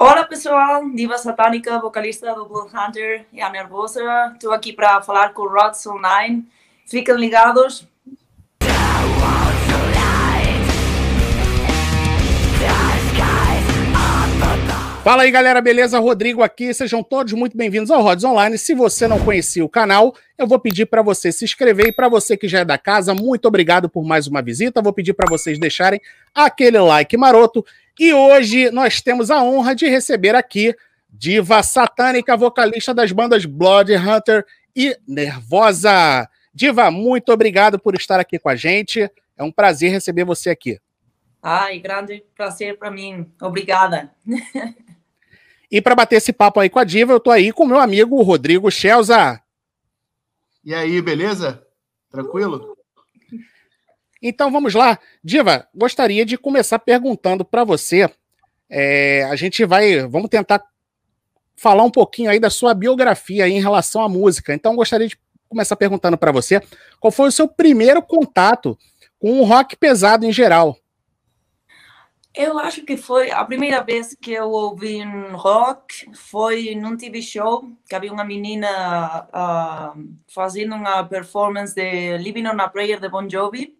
Olá pessoal, diva satânica, vocalista do Blood Hunter e a Nervosa. Estou aqui para falar com o Rods Online. Fiquem ligados. Fala aí galera, beleza? Rodrigo aqui, sejam todos muito bem-vindos ao Rods Online. Se você não conhecia o canal, eu vou pedir para você se inscrever e para você que já é da casa, muito obrigado por mais uma visita. Vou pedir para vocês deixarem aquele like maroto. E hoje nós temos a honra de receber aqui diva satânica, vocalista das bandas Blood Hunter e Nervosa. Diva, muito obrigado por estar aqui com a gente. É um prazer receber você aqui. Ai, grande prazer para mim. Obrigada. E para bater esse papo aí com a Diva, eu tô aí com meu amigo Rodrigo Schelza. E aí, beleza? Tranquilo? Então vamos lá. Diva, gostaria de começar perguntando para você. É, a gente vai. Vamos tentar falar um pouquinho aí da sua biografia em relação à música. Então gostaria de começar perguntando para você qual foi o seu primeiro contato com o rock pesado em geral. Eu acho que foi a primeira vez que eu ouvi um rock foi num TV show que havia uma menina uh, fazendo uma performance de Living on a Prayer de Bon Jovi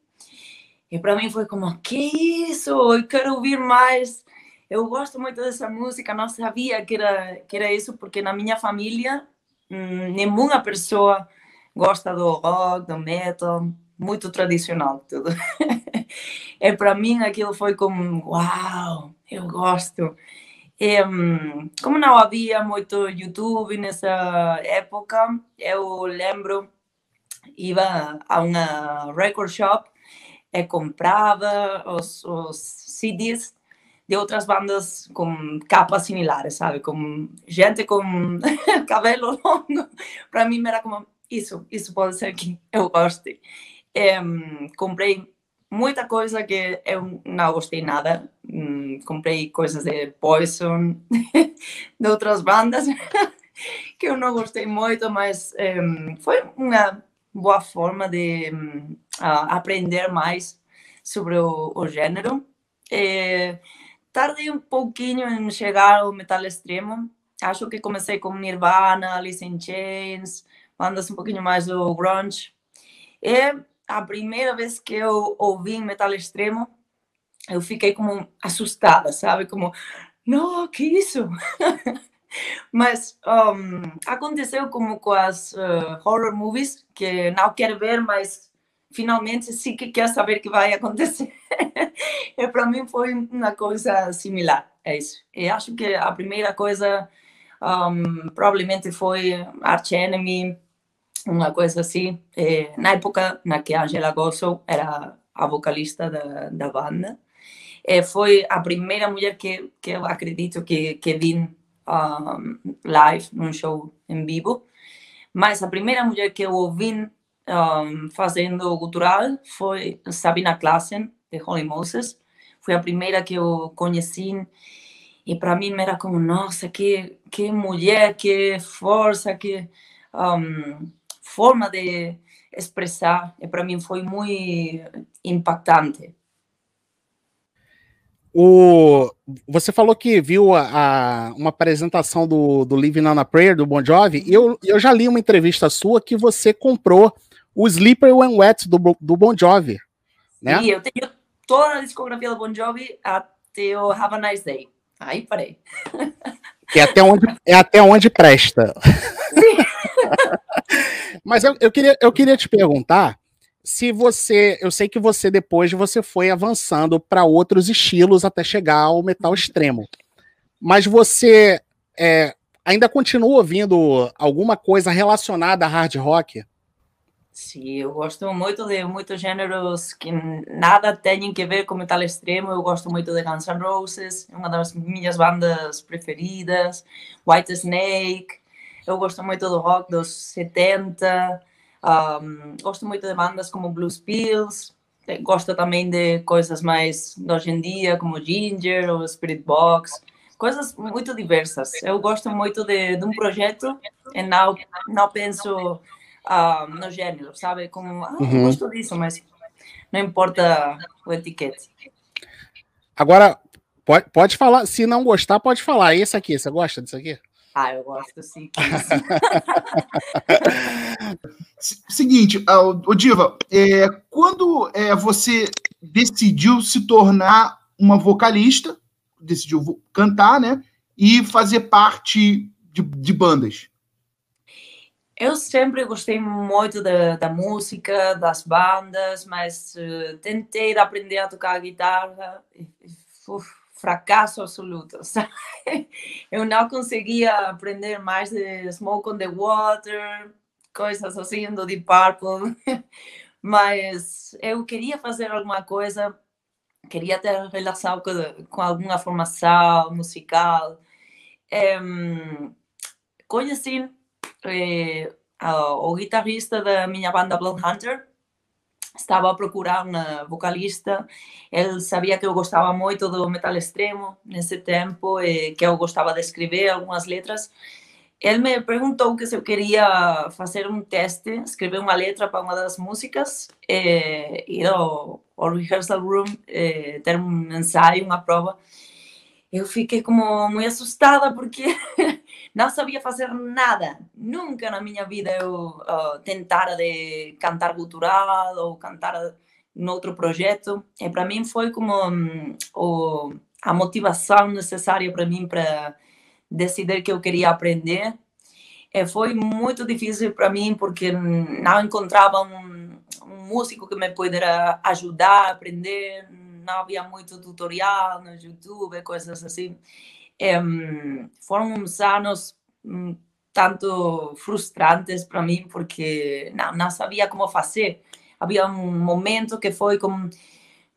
e para mim foi como que isso? Eu quero ouvir mais. Eu gosto muito dessa música não sabia que era que era isso porque na minha família hum, nenhuma pessoa gosta do rock do metal muito tradicional tudo. É para mim aquilo foi como uau eu gosto. E, um, como não havia muito YouTube nessa época eu lembro ia a uma record shop e comprava os, os CDs de outras bandas com capas similares, sabe? Com gente com cabelo longo. Para mim era como, isso, isso pode ser que eu goste. Um, comprei muita coisa que eu não gostei nada. Um, comprei coisas de Poison, de outras bandas, que eu não gostei muito, mas um, foi uma boa forma de um, aprender mais sobre o, o gênero. E, tardei um pouquinho em chegar ao metal extremo. Acho que comecei com Nirvana, Alice in Chains, bandas um pouquinho mais do grunge. E a primeira vez que eu ouvi metal extremo, eu fiquei como assustada, sabe? Como, não, que isso? mas um, aconteceu como com as uh, horror movies, que não quero ver, mas finalmente sim que quer saber que vai acontecer. e para mim foi uma coisa similar, é isso. E acho que a primeira coisa um, provavelmente foi Arch Enemy, uma coisa assim. E, na época na que Angela Gosso era a vocalista da, da banda, e foi a primeira mulher que, que eu acredito que, que vi live, num show em vivo. Mas a primeira mulher que eu ouvi um, fazendo gutural foi Sabina Klassen, de Holy Moses. Foi a primeira que eu conheci. E para mim era como, nossa, que, que mulher, que força, que um, forma de expressar. E para mim foi muito impactante. O, você falou que viu a, a, uma apresentação do, do Living on a Prayer, do Bon Jovi, e eu, eu já li uma entrevista sua que você comprou o Sleeper When Wet do, do Bon Jovi. Né? E eu tenho toda a discografia do Bon Jovi até o Have a Nice Day. Aí parei. É até onde, é até onde presta. Mas eu, eu, queria, eu queria te perguntar se você, eu sei que você depois você foi avançando para outros estilos até chegar ao metal extremo, mas você é, ainda continua ouvindo alguma coisa relacionada a hard rock? Sim, eu gosto muito de muitos gêneros que nada têm que ver com metal extremo. Eu gosto muito de Guns N' Roses, uma das minhas bandas preferidas. White Snake. Eu gosto muito do rock dos 70. Um, gosto muito de bandas como Blues Pills, eh, gosto também de coisas mais de hoje em dia, como Ginger ou Spirit Box, coisas muito diversas. Eu gosto muito de, de um projeto e não, não penso no gênero, sabe? Como, ah, uhum. gosto disso, mas não importa o etiquete. Agora, Pode, pode falar, se não gostar, pode falar. Esse aqui, você gosta disso aqui? Ah, eu gosto sim. Seguinte, o Diva, é, quando é, você decidiu se tornar uma vocalista, decidiu cantar, né? E fazer parte de, de bandas? Eu sempre gostei muito da, da música, das bandas, mas uh, tentei aprender a tocar guitarra. Uf, fracasso absoluto. Sabe? Eu não conseguia aprender mais de Smoke on the Water, coisas assim do Deep Purple, mas eu queria fazer alguma coisa, queria ter relação com, com alguma formação musical. É, conheci é, o guitarrista da minha banda Blood Hunter, estava a procurar uma vocalista. Ele sabia que eu gostava muito do metal extremo nesse tempo e que eu gostava de escrever algumas letras. Ele me perguntou que se eu queria fazer um teste, escrever uma letra para uma das músicas, e ir ao, ao rehearsal room, ter um ensaio, uma prova eu fiquei como muito assustada porque não sabia fazer nada. Nunca na minha vida eu uh, tentara de cantar cultural ou cantar em outro projeto. E para mim foi como um, o, a motivação necessária para mim para decidir que eu queria aprender. E foi muito difícil para mim porque não encontrava um, um músico que me pudesse ajudar a aprender não havia muito tutorial no YouTube, coisas assim. Foram uns anos um, tanto frustrantes para mim, porque não, não sabia como fazer. Havia um momento que foi como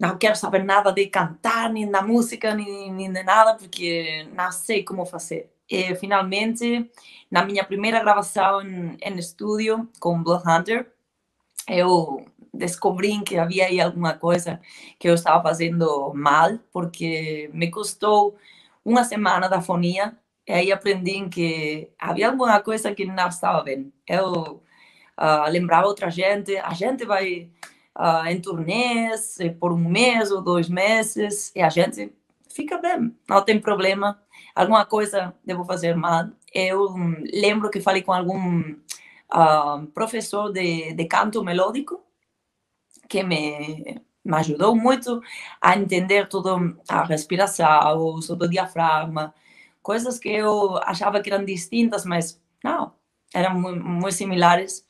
não quero saber nada de cantar, nem da música, nem, nem de nada, porque não sei como fazer. E finalmente, na minha primeira gravação em, em estúdio com Blood Hunter, eu descobri que havia aí alguma coisa que eu estava fazendo mal, porque me custou uma semana da fonia, e aí aprendi que havia alguma coisa que não estava bem. Eu uh, lembrava outra gente, a gente vai uh, em turnês por um mês ou dois meses, e a gente fica bem, não tem problema. Alguma coisa devo fazer mal. Eu um, lembro que falei com algum uh, professor de, de canto melódico, que me, me ajudou muito a entender tudo a respiração, o diafragma, coisas que eu achava que eram distintas, mas não, eram muito, muito similares.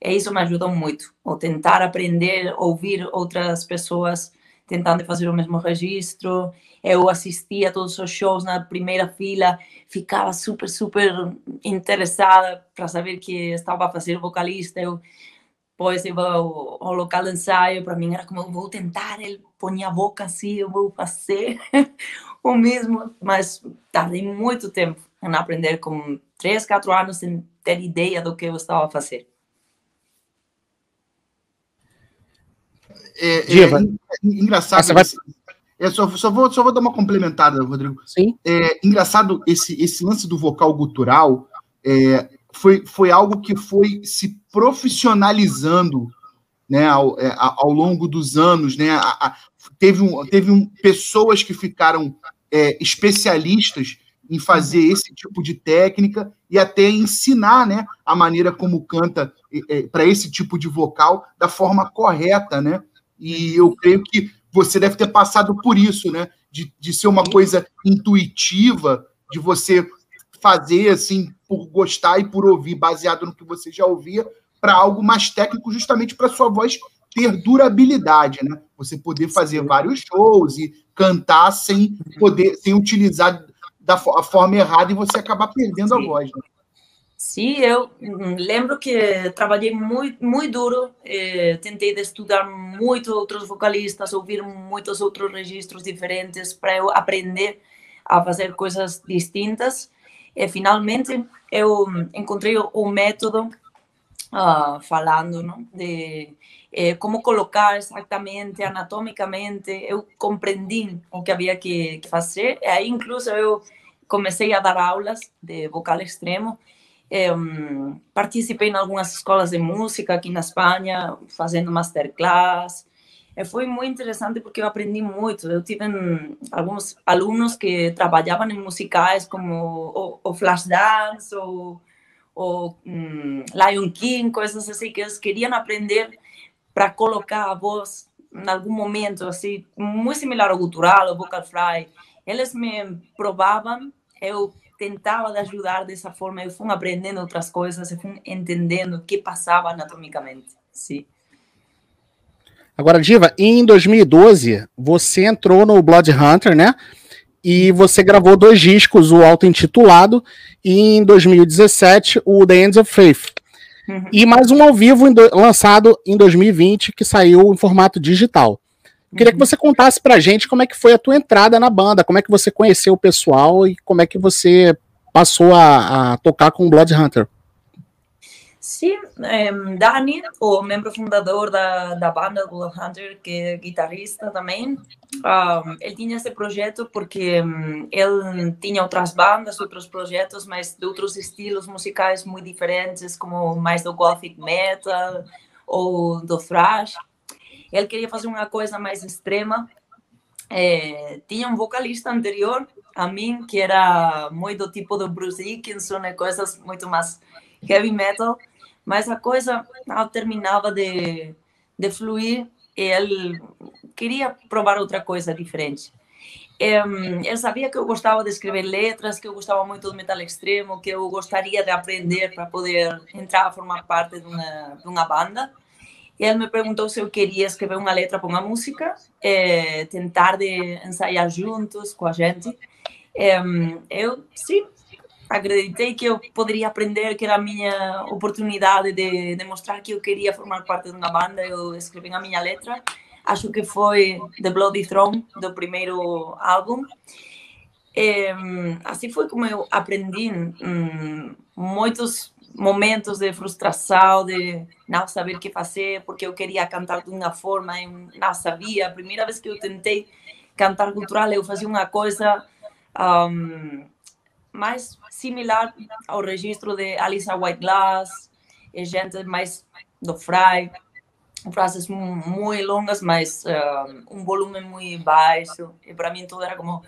E isso me ajudou muito, o tentar aprender, ouvir outras pessoas tentando fazer o mesmo registro. Eu assistia todos os shows na primeira fila, ficava super, super interessada para saber que estava a fazer vocalista. Eu depois eu vou ao local de ensaio, para mim era como, eu vou tentar, ele põe a boca assim, eu vou fazer o mesmo, mas tardei muito tempo em aprender, com três, quatro anos, sem ter ideia do que eu estava a fazer. É, é, é engraçado. Ah, vai... Eu só, só, vou, só vou dar uma complementada, Rodrigo. Sim. É engraçado esse, esse lance do vocal gutural. É, foi, foi algo que foi se profissionalizando né, ao, é, ao longo dos anos. Né, a, a, teve um, teve um, pessoas que ficaram é, especialistas em fazer esse tipo de técnica e até ensinar né, a maneira como canta é, para esse tipo de vocal da forma correta. Né? E eu creio que você deve ter passado por isso, né? De, de ser uma coisa intuitiva, de você fazer assim por gostar e por ouvir, baseado no que você já ouvia, para algo mais técnico, justamente para sua voz ter durabilidade, né? Você poder fazer vários shows e cantar sem poder, sem utilizar da forma errada e você acabar perdendo Sim. a voz. Né? Sim, eu lembro que trabalhei muito, muito duro, eh, tentei estudar muito outros vocalistas, ouvir muitos outros registros diferentes para eu aprender a fazer coisas distintas e finalmente eu encontrei o método uh, falando não? de eh, como colocar exatamente, anatomicamente. Eu compreendi o que havia que, que fazer. E aí, incluso, eu comecei a dar aulas de vocal extremo. Um, participei em algumas escolas de música aqui na Espanha, fazendo masterclass. E foi muito interessante porque eu aprendi muito. Eu tive alguns alunos que trabalhavam em musicais como o, o Flashdance ou o um, Lion King, coisas assim que eles queriam aprender para colocar a voz em algum momento, assim, muito similar ao gutural, ao vocal fry. Eles me provavam, eu tentava ajudar dessa forma, eu fui aprendendo outras coisas, eu fui entendendo o que passava anatomicamente. Sim. Agora, Diva, em 2012, você entrou no Blood Hunter, né? E você gravou dois discos, o auto-intitulado, e em 2017, o The Ends of Faith. Uhum. E mais um ao vivo em do, lançado em 2020, que saiu em formato digital. Eu queria uhum. que você contasse pra gente como é que foi a tua entrada na banda, como é que você conheceu o pessoal e como é que você passou a, a tocar com o Blood Hunter. Sim, um, Dani, o membro fundador da, da banda Blood Hunter, que é guitarrista também, um, ele tinha esse projeto porque um, ele tinha outras bandas, outros projetos, mas de outros estilos musicais muito diferentes, como mais do gothic metal ou do thrash. Ele queria fazer uma coisa mais extrema. É, tinha um vocalista anterior a mim, que era muito tipo do Bruce Dickinson, e coisas muito mais heavy metal mas a coisa não terminava de, de fluir e ele queria provar outra coisa diferente. ele sabia que eu gostava de escrever letras, que eu gostava muito do metal extremo, que eu gostaria de aprender para poder entrar a formar parte de uma, de uma banda. E ele me perguntou se eu queria escrever uma letra para uma música, tentar de ensaiar juntos com a gente. eu, sim, acreditei que eu poderia aprender, que era a minha oportunidade de, demonstrar que eu queria formar parte de uma banda. Eu escrevi a minha letra, acho que foi The Bloody Throne, do primeiro álbum. E, assim foi como eu aprendi um, muitos momentos de frustração, de não saber o que fazer, porque eu queria cantar de uma forma e não sabia. A primeira vez que eu tentei cantar cultural, eu fazia uma coisa um, mais similar ao registro de Alisa White Glass, e gente mais do Fry, frases muito longas, mas uh, um volume muito baixo, e para mim tudo era como.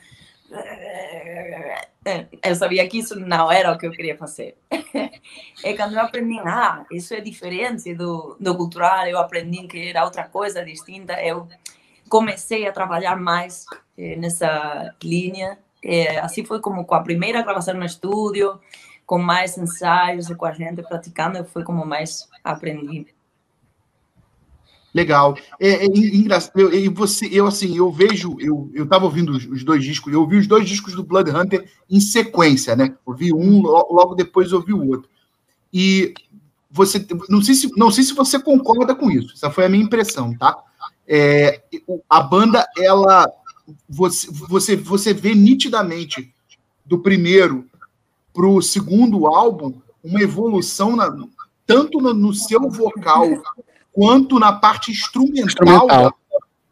Eu sabia que isso não era o que eu queria fazer. e quando eu aprendi, ah, isso é diferente do, do cultural, eu aprendi que era outra coisa distinta, eu comecei a trabalhar mais eh, nessa linha é, assim foi como com a primeira gravação no estúdio, com mais ensaios e com a gente praticando, foi como mais aprendi. Legal. É, é engraçado. Eu, eu, você, eu assim, eu vejo, eu eu estava ouvindo os, os, dois discos, eu ouvi os dois discos do Blood Hunter em sequência, né? Ouvi um, logo depois ouvi o outro. E você, não sei se, não sei se você concorda com isso. Essa foi a minha impressão, tá? É, a banda, ela você, você, você vê nitidamente do primeiro para o segundo álbum uma evolução na, tanto no, no, seu vocal quanto na parte instrumental, instrumental.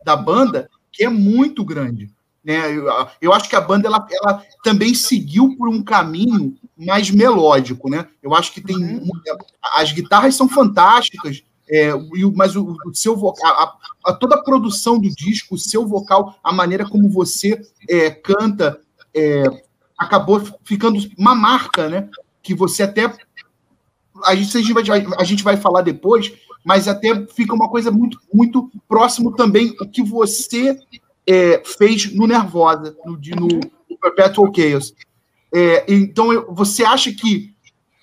Da, da, banda, que é muito grande. Né? Eu, eu acho que a banda ela, ela também seguiu por um caminho mais melódico. Né? Eu acho que tem. Uhum. As guitarras são fantásticas, é, mas o, o seu vocal, a, a, toda a produção do disco, o seu vocal, a maneira como você é, canta, é, acabou ficando uma marca, né? Que você até. A gente, a gente, vai, a gente vai falar depois, mas até fica uma coisa muito, muito próximo também o que você é, fez no Nervosa, no, no, Perpetual Chaos. É, então, você acha que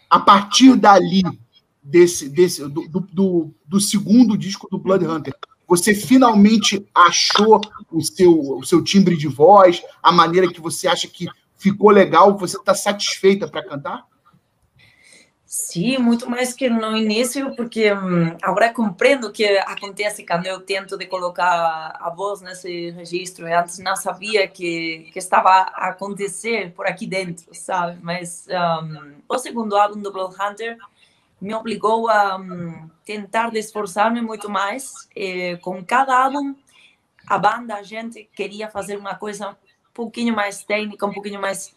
a partir dali desse, desse do, do, do, segundo disco do Blood Hunter, você finalmente achou o seu, o seu timbre de voz, a maneira que você acha que ficou legal, você está satisfeita para cantar? Sim, muito mais que no início, porque hum, agora compreendo o que acontece quando eu tento de colocar a voz nesse registro. Eu antes não sabia que, que estava a acontecer por aqui dentro, sabe? Mas um, o segundo álbum do Blood Hunter me obrigou a um, tentar esforçar-me muito mais. E, com cada álbum, a banda, a gente queria fazer uma coisa um pouquinho mais técnica, um pouquinho mais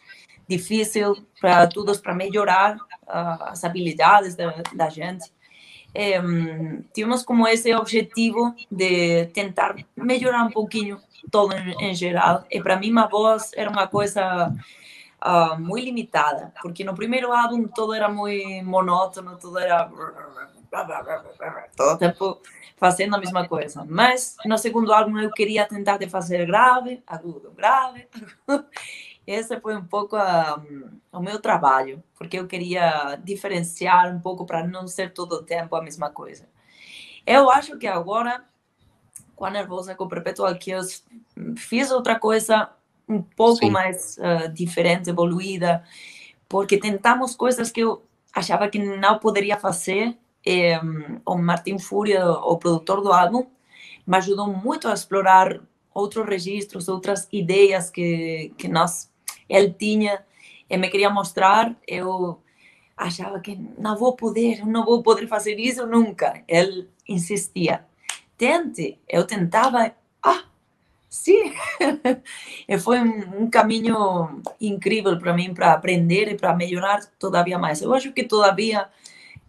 difícil para todos, para melhorar uh, as habilidades da, da gente. é, tínhamos como esse objetivo de tentar melhorar um pouquinho todo em, em geral. E para mim, a voz era uma coisa uh, muito limitada, porque no primeiro álbum todo era muito monótono, tudo era todo o tempo fazendo a mesma coisa. Mas no segundo álbum eu queria tentar de fazer grave, agudo, grave. Esse foi um pouco o meu trabalho, porque eu queria diferenciar um pouco para não ser todo o tempo a mesma coisa. Eu acho que agora, com a Nervosa, com o Perpetual Chaos, fiz outra coisa um pouco Sim. mais uh, diferente, evoluída, porque tentamos coisas que eu achava que não poderia fazer. E, um, o Martin Fúria, o produtor do álbum, me ajudou muito a explorar outros registros, outras ideias que, que nós, ele tinha e me queria mostrar. Eu achava que não vou poder, não vou poder fazer isso nunca. Ele insistia. Tente. Eu tentava. Ah, Sim, foi um, um caminho incrível para mim para aprender e para melhorar todavia mais. Eu acho que todavia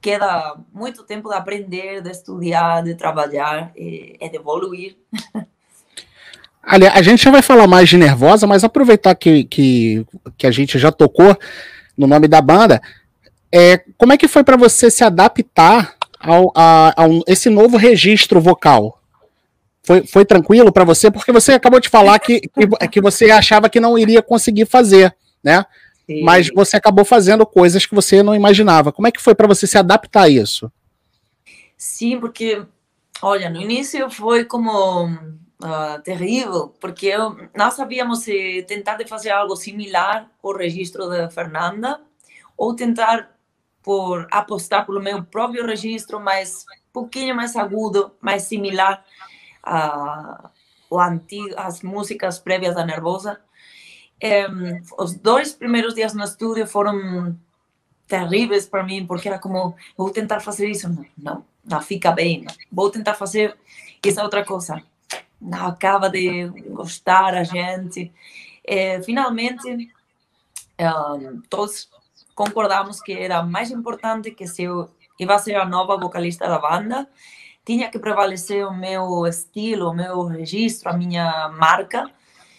queda muito tempo de aprender, de estudar, de trabalhar e, e de evoluir. Aliás, a gente já vai falar mais de Nervosa, mas aproveitar que, que, que a gente já tocou no nome da banda, é, como é que foi para você se adaptar ao, a, esse novo registro vocal? Foi, foi tranquilo para você? Porque você acabou de falar que, que, que, você achava que não iria conseguir fazer, né? Sim. Mas você acabou fazendo coisas que você não imaginava. Como é que foi para você se adaptar a isso? Sim, porque, olha, no início foi como uh, terrível, porque eu, nós sabíamos se tentar de fazer algo similar ao registro da Fernanda ou tentar por apostar pelo meu próprio registro, mas um pouquinho mais agudo, mais similar a, o antigo, as músicas prévias da Nervosa. os dois primeiros dias no estúdio foram terríveis para mim, porque era como, vou tentar fazer isso, não, não, não fica bem, não. vou tentar fazer essa outra coisa, não acaba de gostar a gente. E, finalmente, um, todos concordamos que era mais importante que se eu ia ser a nova vocalista da banda, tinha que prevalecer o meu estilo, o meu registro, a minha marca.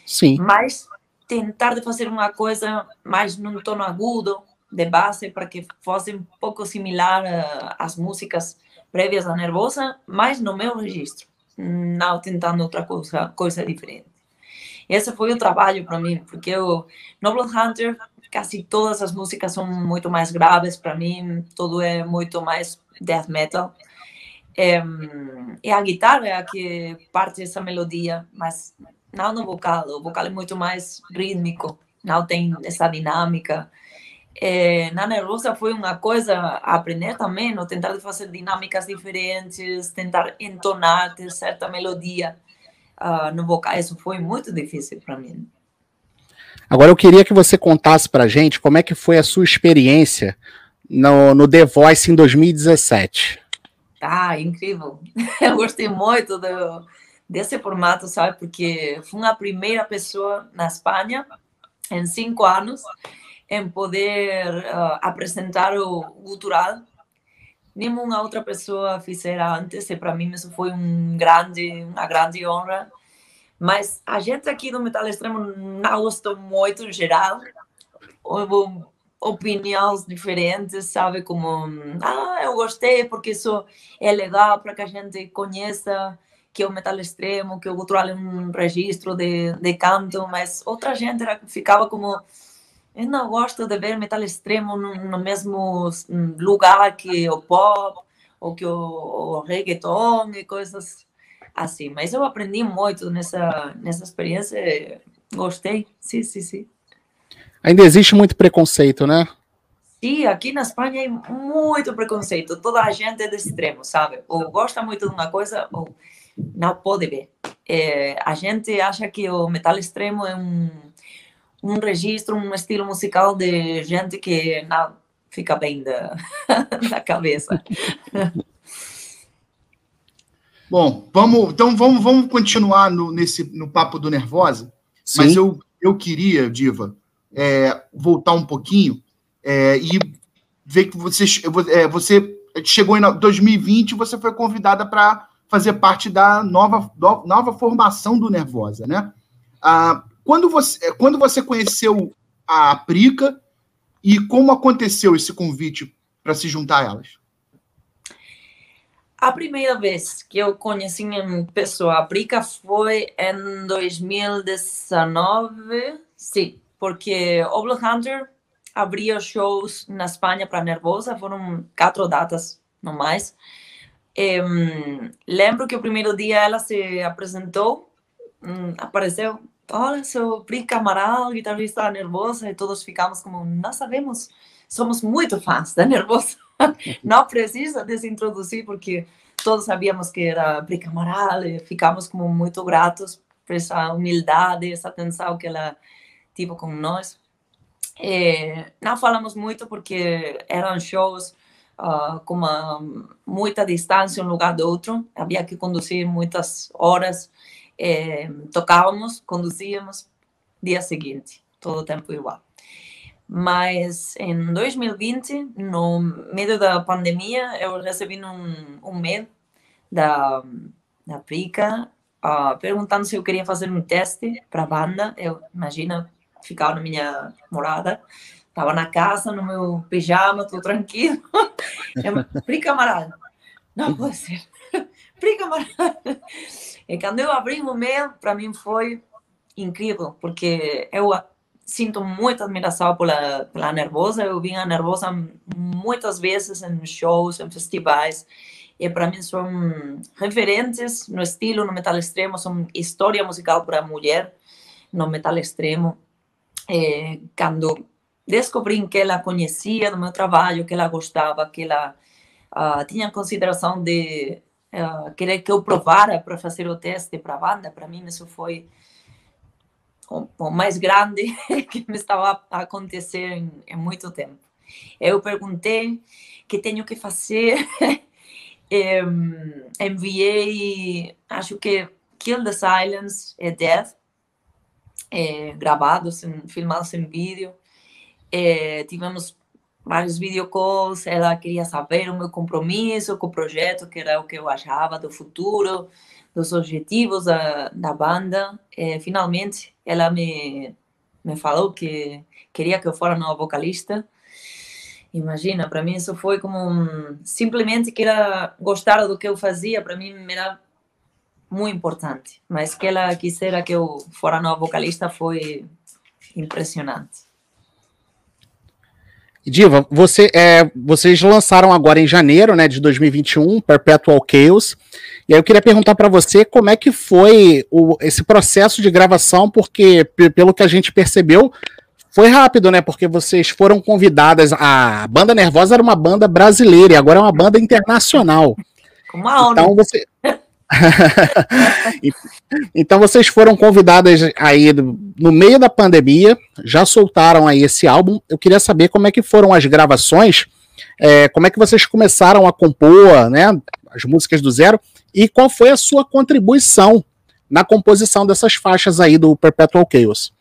Sim. Mas tentar de fazer uma coisa mais num tono agudo, de base, para que fosse um pouco similar uh, às músicas prévias da Nervosa, mas no meu registro, não tentando outra coisa, coisa diferente. Esse foi o trabalho para mim, porque o no Hunter, quase todas as músicas são muito mais graves para mim, tudo é muito mais death metal. É, a guitarra que parte essa melodia, mas não no vocal. O vocal é muito mais rítmico, não tem essa dinâmica. É, na Nervosa foi uma coisa a aprender também, no tentar fazer dinâmicas diferentes, tentar entonar, ter certa melodia uh, no vocal. Isso foi muito difícil para mim. Agora eu queria que você contasse para gente como é que foi a sua experiência no, no The Voice em 2017. Ah, incrível. Eu gostei muito do, desse formato, sabe? Porque fui a primeira pessoa na Espanha, em cinco anos, em poder uh, apresentar o cultural. Nenhuma outra pessoa fizera antes, e para mim isso foi um grande, uma grande honra. Mas a gente aqui do Metal Extremo não gostou muito em geral. Houve opiniões diferentes, sabe? Como, ah, eu gostei porque isso é legal para que a gente conheça que é o metal extremo, que o gutural é um registro de, de canto, mas outra gente era, ficava como, eu não gosto de ver metal extremo no, no mesmo lugar que o pop, ou que o, o reggaeton e coisas assim. Mas eu aprendi muito nessa, nessa experiência, gostei, sim, sim, sim. Ainda existe muito preconceito, né? Sim, aqui na Espanha é muito preconceito. Toda a gente é de extremo, sabe? Ou gosta muito de uma coisa ou não pode ver. É, a gente acha que o metal extremo é um, um registro, um estilo musical de gente que não fica bem da, da cabeça. Bom, vamos, então vamos, vamos continuar no, nesse, no papo do Nervosa. Sim. Mas eu, eu queria, Diva, é, voltar um pouquinho é, e ver que você, é, você chegou em 2020 você foi convidada para fazer parte da nova, nova formação do Nervosa, né? Ah, quando, você, quando você conheceu a Prica e como aconteceu esse convite para se juntar a elas? A primeira vez que eu conheci em pessoa a Prica foi em 2019, sim, porque o Blood Hunter abria shows na Espanha para Nervosa, foram quatro datas, não mais. lembro que o primeiro dia ela se apresentou, um, apareceu, olha, sou Pri Camaral, guitarrista Nervosa, e todos ficamos como, nós sabemos, somos muito fãs da Nervosa. não precisa desintroduzir, porque todos sabíamos que era Pri Camaral, e ficamos como muito gratos por essa humildade, essa atenção que ela teve com nós. É, não falamos muito porque eram shows uh, com uma, muita distância um lugar do outro, havia que conduzir muitas horas, é, tocávamos, conduzíamos, dia seguinte, todo o tempo igual. Mas em 2020, no meio da pandemia, eu recebi um, um mail da, da Prica uh, perguntando se eu queria fazer um teste para a banda. Eu, imagina, ficava na minha morada, estava na casa, no meu pijama, tudo tranquilo. Pri camarada, não pode ser. Pri camarada. E quando eu abri o meu, para mim foi incrível, porque eu sinto muita admiração pela, pela Nervosa. Eu vim Nervosa muitas vezes em shows, em festivais. E para mim são referentes no estilo, no metal extremo, são história musical para a mulher no metal extremo eh, quando descobri que ela conhecia do meu trabalho, que ela gostava, que ela uh, tinha consideração de uh, querer que eu provara para fazer o teste para a banda, para mim isso foi o, o, mais grande que me estava a acontecer em, em muito tempo. Eu perguntei que tenho que fazer, enviei, acho que Kill the Silence e Death, é, gravados, filmados em vídeo. É, tivemos vários videocalls, ela queria saber o meu compromisso com o projeto, que era o que eu achava do futuro, dos objetivos da, da banda. É, finalmente, ela me, me falou que queria que eu fosse nova vocalista. Imagina, para mim isso foi como um, simplesmente que ela gostara do que eu fazia, para mim era muito importante. Mas que ela quisera que eu fora nova vocalista foi impressionante. Diva, você, é, vocês lançaram agora em janeiro né, de 2021 Perpetual Chaos. E aí eu queria perguntar para você como é que foi o, esse processo de gravação, porque pelo que a gente percebeu, foi rápido, né? Porque vocês foram convidadas. A banda Nervosa era uma banda brasileira e agora é uma banda internacional. Uma então você, então vocês foram convidadas aí no meio da pandemia, já soltaram aí esse álbum. Eu queria saber como é que foram as gravações, é, como é que vocês começaram a compor, né, as músicas do zero e qual foi a sua contribuição na composição dessas faixas aí do Perpetual Chaos.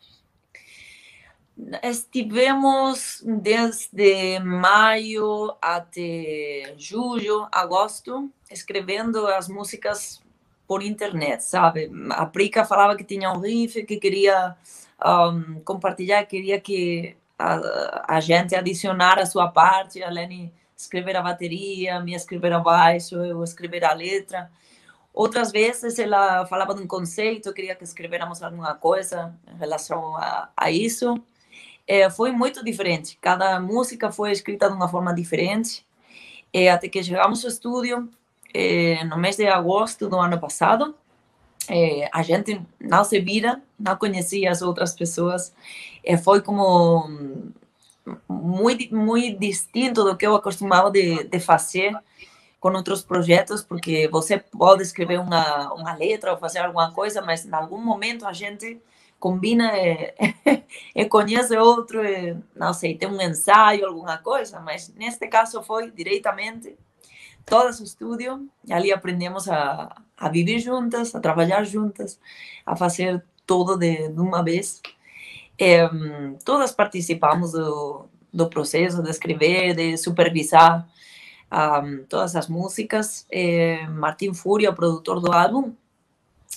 Estivemos desde maio até julho, agosto, escrevendo as músicas por internet, sabe? A Prica falava que tinha um riff, que queria um, compartilhar, queria que a, a, gente adicionar a sua parte, a Leni escrever a bateria, me escrever a baixo, eu escrever a letra. Outras vezes ela falava de um conceito, queria que escrevêssemos alguma coisa em relação a, a isso é, foi muito diferente. Cada música foi escrita de uma forma diferente. É, até que chegamos ao estúdio é, no mês de agosto do ano passado. É, a gente não se vira, não conhecia as outras pessoas. É, foi como muito, muito distinto do que eu acostumava de, de fazer com outros projetos, porque você pode escrever uma, uma letra ou fazer alguma coisa, mas em algum momento a gente combina e, e conhece outro, e, não sei, tem um ensaio, alguma coisa, mas neste caso foi diretamente todo o estúdio, e ali aprendemos a, a juntas, a trabalhar juntas, a fazer tudo de, de vez. E, todas participamos do, do de escrever, de supervisar um, todas as músicas. É, Martin Fúria, o produtor do álbum,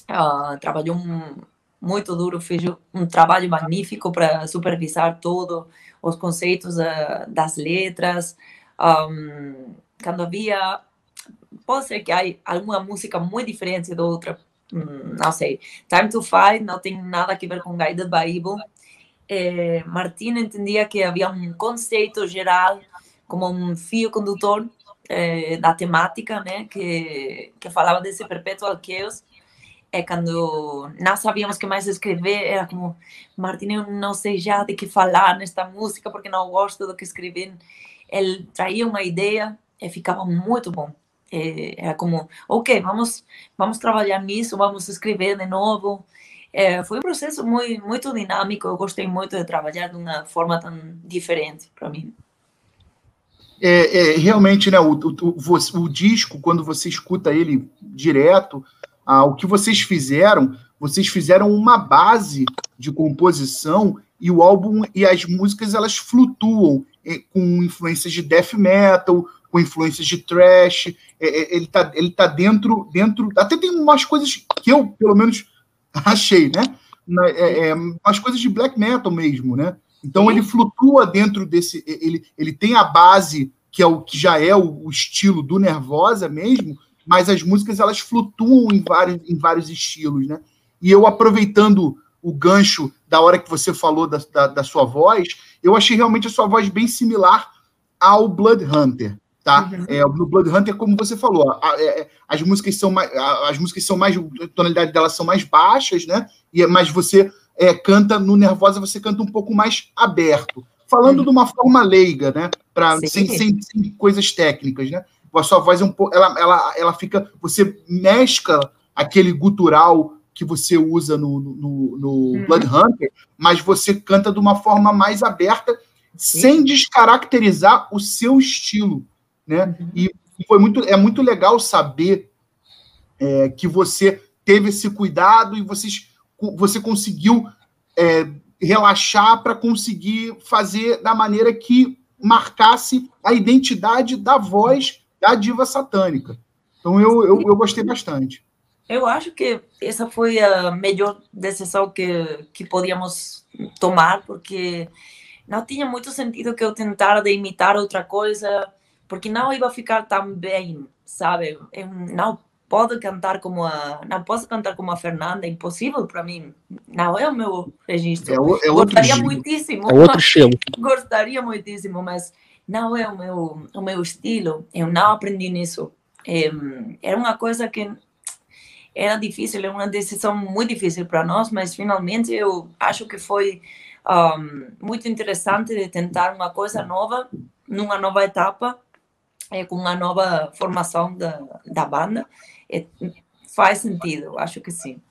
uh, trabalhou um, muito duro, fez um trabalho magnífico para supervisar todos os conceitos uh, das letras. Um, quando havia, pode ser que há alguma música muito diferente da outra, hum, não sei. Time to Fight não tem nada a ver com Guided Evil. É, Martin entendia que havia um conceito geral, como um fio condutor é, da temática, né, que, que falava desse perpetual chaos é quando não sabíamos que mais escrever, era como, Martin, eu não sei já de que falar nesta música porque não gosto do que escrevi. Ele traía uma ideia e ficava muito bom. Era como, ok, vamos, vamos trabalhar nisso, vamos escrever de novo. Foi um processo muito, muito dinâmico. Eu gostei muito de trabalhar de uma forma tão diferente para mim. É, é, realmente, né, o, o, o, o disco, quando você escuta ele direto, ah, o que vocês fizeram, vocês fizeram uma base de composição e o álbum e as músicas elas flutuam é, com influências de death metal, com influências de trash. É, é, ele tá, ele tá dentro, dentro. Até tem umas coisas que eu, pelo menos, achei, né? Na, é, é, umas coisas de black metal mesmo, né? Então Sim. ele flutua dentro desse. Ele, ele tem a base, que é o que já é o, o estilo do Nervosa mesmo, mas as músicas elas flutuam em vários, em vários estilos, né? E eu aproveitando o gancho da hora que você falou da, da, da sua voz, eu achei realmente a sua voz bem similar ao Blood Hunter, tá? Uhum. É, no Blood Hunter, como você falou, a, a, é, as músicas são mais, a, as músicas são mais, a tonalidade delas são mais baixas, né? E mas você é, canta no Nervosa, você canta um pouco mais aberto, falando uhum. de uma forma leiga, né? Para sem, sem, sem coisas técnicas, né? A sua voz é um pouco. Ela, ela, ela fica. Você mescla aquele gutural que você usa no, no, no uhum. Blood Hunter, mas você canta de uma forma mais aberta, Sim. sem descaracterizar o seu estilo. Né? Uhum. E foi muito, é muito legal saber é, que você teve esse cuidado e vocês, você conseguiu é, relaxar para conseguir fazer da maneira que marcasse a identidade da voz da diva satânica. Então eu, eu, eu gostei bastante. Eu acho que essa foi a melhor decisão que, que podíamos tomar, porque não tinha muito sentido que eu tentara de imitar outra coisa, porque não ia ficar tão bem, sabe? Eu não posso cantar como a não posso cantar como a Fernanda, é impossível para mim. Não é o meu registro. É, o, é Gostaria muitíssimo. É outro estilo. Gostaria muitíssimo, mas não é o meu, o meu estilo, eu não aprendi nisso. É, era uma coisa que era difícil, é uma decisão muito difícil para nós, mas finalmente eu acho que foi um, muito interessante de tentar uma coisa nova, numa nova etapa, é, com uma nova formação da, da banda. É, faz sentido, acho que sim.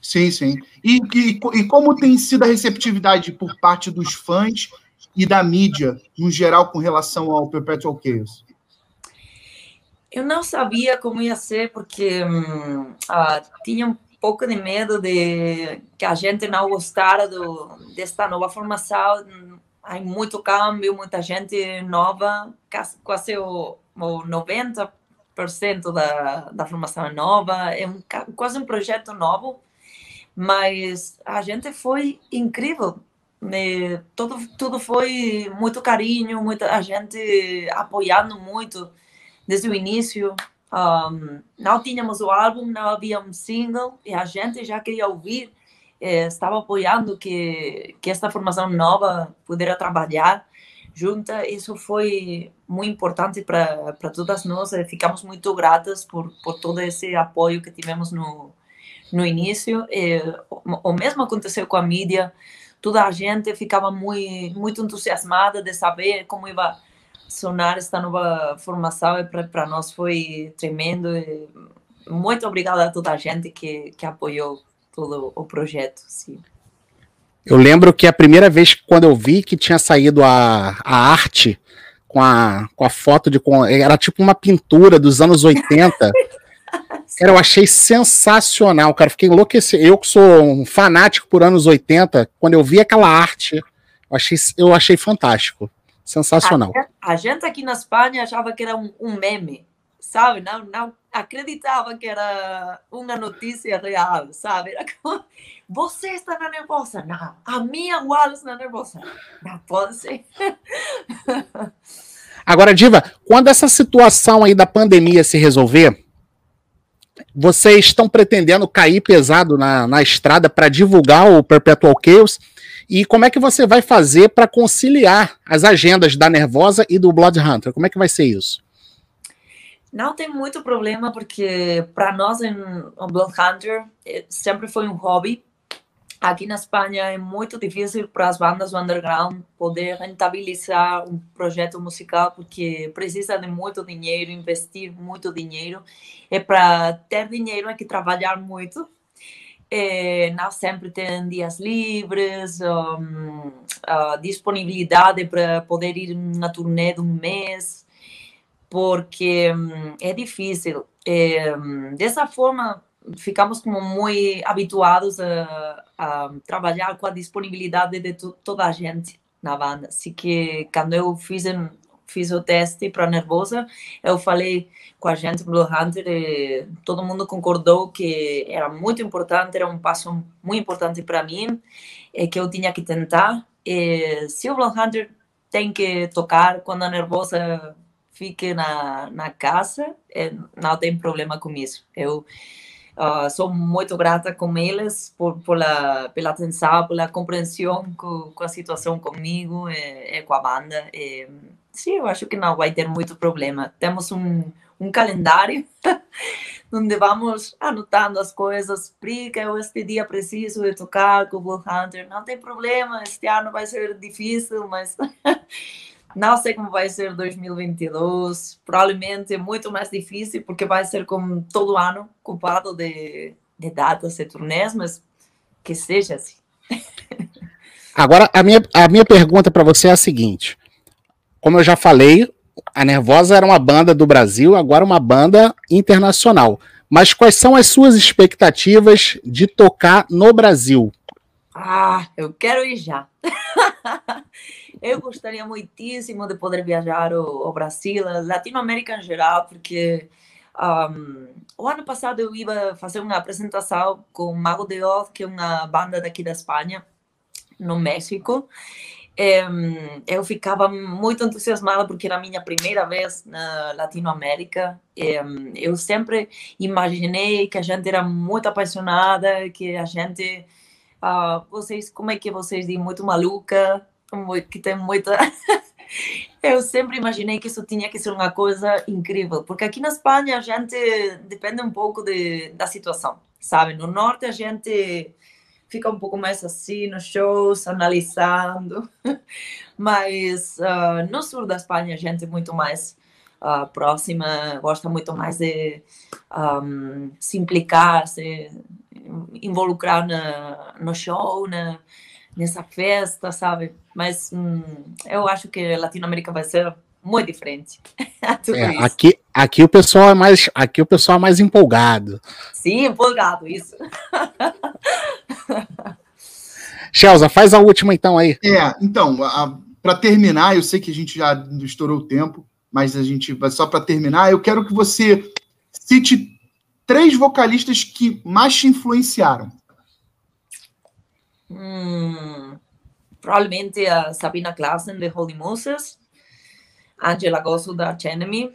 Sim, sim. E, e, e como tem sido a receptividade por parte dos fãs e da mídia, no geral, com relação ao Perpetual Chaos? Eu não sabia como ia ser, porque hum, ah, tinha um pouco de medo de que a gente não gostara do, desta nova formação. Há muito câmbio, muita gente nova, quase o, o 90% da, da formação é nova, é um, quase um projeto novo, mas a gente foi incrível né, tudo, tudo foi muito carinho, muita gente apoiando muito desde o início. Um, não tínhamos o álbum, não havia um single e a gente já queria ouvir, eh, estava apoiando que, que esta formação nova pudesse trabalhar junta. Isso foi muito importante para todas nós. Ficamos muito gratas por, por todo esse apoio que tivemos no, no início. E, o, o mesmo aconteceu com a mídia toda a gente ficava muito, muito entusiasmada de saber como ia sonar esta nova formação e para nós foi tremendo. E muito obrigada a toda a gente que, que apoiou todo o projeto. Sim. Eu lembro que a primeira vez quando eu vi que tinha saído a, a arte com a, com a foto de. Com, era tipo uma pintura dos anos 80. Cara, eu achei sensacional, cara. Fiquei enlouquecido. Eu que sou um fanático por anos 80, quando eu vi aquela arte, eu achei, eu achei fantástico. Sensacional. Até, a gente aqui na Espanha achava que era um, um meme, sabe? Não, não acreditava que era uma notícia real, sabe? Como, você está nervosa? Não. A minha Wallace está nervosa? Não pode ser. Agora, Diva, quando essa situação aí da pandemia se resolver, vocês estão pretendendo cair pesado na, na estrada para divulgar o Perpetual Chaos? E como é que você vai fazer para conciliar as agendas da Nervosa e do Blood Hunter? Como é que vai ser isso? Não tem muito problema, porque para nós em Blood Hunter eh, sempre foi um hobby. Aqui na Espanha é muito difícil para as bandas underground poder rentabilizar um projeto musical, porque precisa de muito dinheiro, investir muito dinheiro. E para ter dinheiro é que trabalhar muito é, não sempre tem dias livres, um, disponibilidade para poder ir na turnê de um mês, porque um, é difícil. É, dessa forma, ficamos como muito habituados a, a, trabalhar com a disponibilidade de toda a gente na banda. Assim que quando eu fiz o teste para nervosa, eu falei com a gente do Hunter e todo mundo concordou que era muito importante, era um passo muito importante para mim, e que eu tinha que tentar. Se o Blood Hunter tem que tocar quando a nervosa fique na, na casa, não tem problema com isso. Eu uh, sou muito grata com eles por, por la, pela atenção, pela compreensão com, com a situação comigo e, e com a banda. E, sim, eu acho que não vai ter muito problema. Temos um, um calendário onde vamos anotando as coisas. Prica, eu este dia preciso de tocar com o Bull Hunter. Não tem problema, este ano vai ser difícil, mas não sei como vai ser 2022. Provavelmente é muito mais difícil, porque vai ser como todo ano, culpado de, de datas e turnês, mas que seja assim. Agora, a minha, a minha pergunta para você é a seguinte: como eu já falei, a Nervosa era uma banda do Brasil, agora uma banda internacional. Mas quais são as suas expectativas de tocar no Brasil? Ah, eu quero ir já. eu gostaria muitíssimo de poder viajar ao, Brasil, Latinoamérica em geral, porque um, o ano passado eu ia fazer uma apresentação com Mago de Oz, que é uma banda daqui da Espanha, no México eu ficava muito entusiasmada porque era a minha primeira vez na Latinoamérica. eu sempre imaginei que a gente era muito apaixonada, que a gente, uh, vocês, como é que vocês dizem, muito maluca, que tem muita. eu sempre imaginei que isso tinha que ser uma coisa incrível, porque aqui na Espanha a gente depende um pouco de, da situação, sabe? No norte a gente fica um pouco mais assim nos shows, analisando. Mas uh, no sul da Espanha, a gente é muito mais uh, próxima, gosta muito mais de um, se implicar, se involucrar na, no show, na, nessa festa, sabe? Mas hum, eu acho que a Latinoamérica vai ser muito diferente. é, aqui, aqui o pessoal é mais, aqui o pessoal é mais empolgado. Sim, empolgado isso. Shelza, faz a última então aí. É, então, para terminar, eu sei que a gente já estourou o tempo, mas a gente vai só para terminar, eu quero que você cite três vocalistas que mais te influenciaram. Hum, provavelmente a Sabina Klassen de Holy Moses, Angela Gosso da Enemy,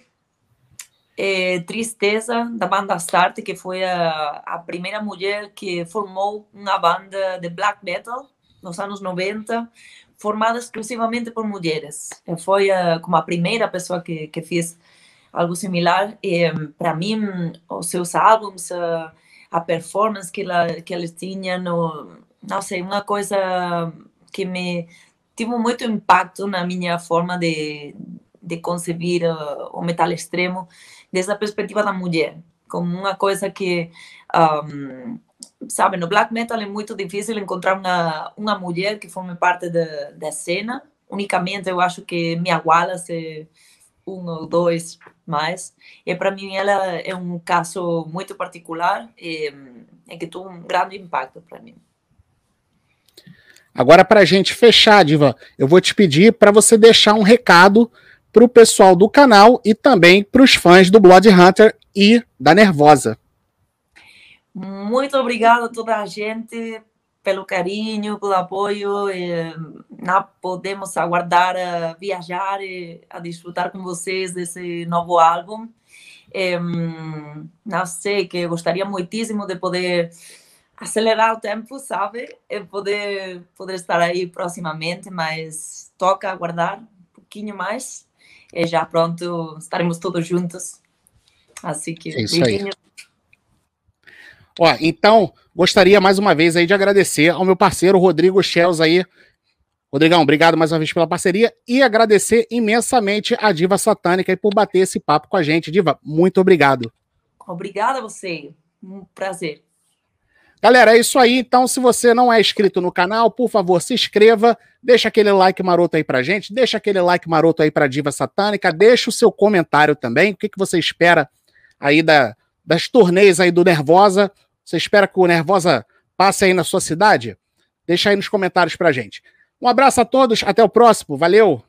é, Tristeza, da banda Start, que foi a, a primeira mulher que formou uma banda de black metal nos anos 90, formada exclusivamente por mulheres. Foi a, como a primeira pessoa que, que fez algo similar. E para mim, os seus álbuns, a, a performance que, ela, que eles tinham, no, não sei, uma coisa que me tive muito impacto na minha forma de, de conceber uh, o metal extremo desde a perspectiva da mulher, como uma coisa que, um, sabe, no black metal é muito difícil encontrar uma, uma mulher que forme parte da, da cena. Unicamente eu acho que Mia Wallace um ou dois mais. E para mim ela é um caso muito particular e, e que teve um grande impacto para mim. Agora, para a gente fechar, Diva, eu vou te pedir para você deixar um recado para o pessoal do canal e também para os fãs do Blood Hunter e da Nervosa. Muito obrigada a toda a gente pelo carinho, pelo apoio. E não podemos aguardar a viajar e a desfrutar com vocês desse novo álbum. E, não sei, que gostaria muitíssimo de poder acelerar o tempo, sabe? E poder, poder estar aí proximamente, mas toca aguardar um pouquinho mais. E já pronto, estaremos todos juntos. Assim que, é isso aí. Ó, então, gostaria mais uma vez aí de agradecer ao meu parceiro Rodrigo Shells aí. Rodrigão, obrigado mais uma vez pela parceria e agradecer imensamente a Diva Satânica aí por bater esse papo com a gente. Diva, muito obrigado. Obrigada a você. Um prazer. Galera, é isso aí. Então, se você não é inscrito no canal, por favor, se inscreva, deixa aquele like maroto aí pra gente, deixa aquele like maroto aí pra Diva Satânica, deixa o seu comentário também, o que, que você espera aí da, das turnês aí do Nervosa. Você espera que o Nervosa passe aí na sua cidade? Deixa aí nos comentários pra gente. Um abraço a todos, até o próximo, valeu!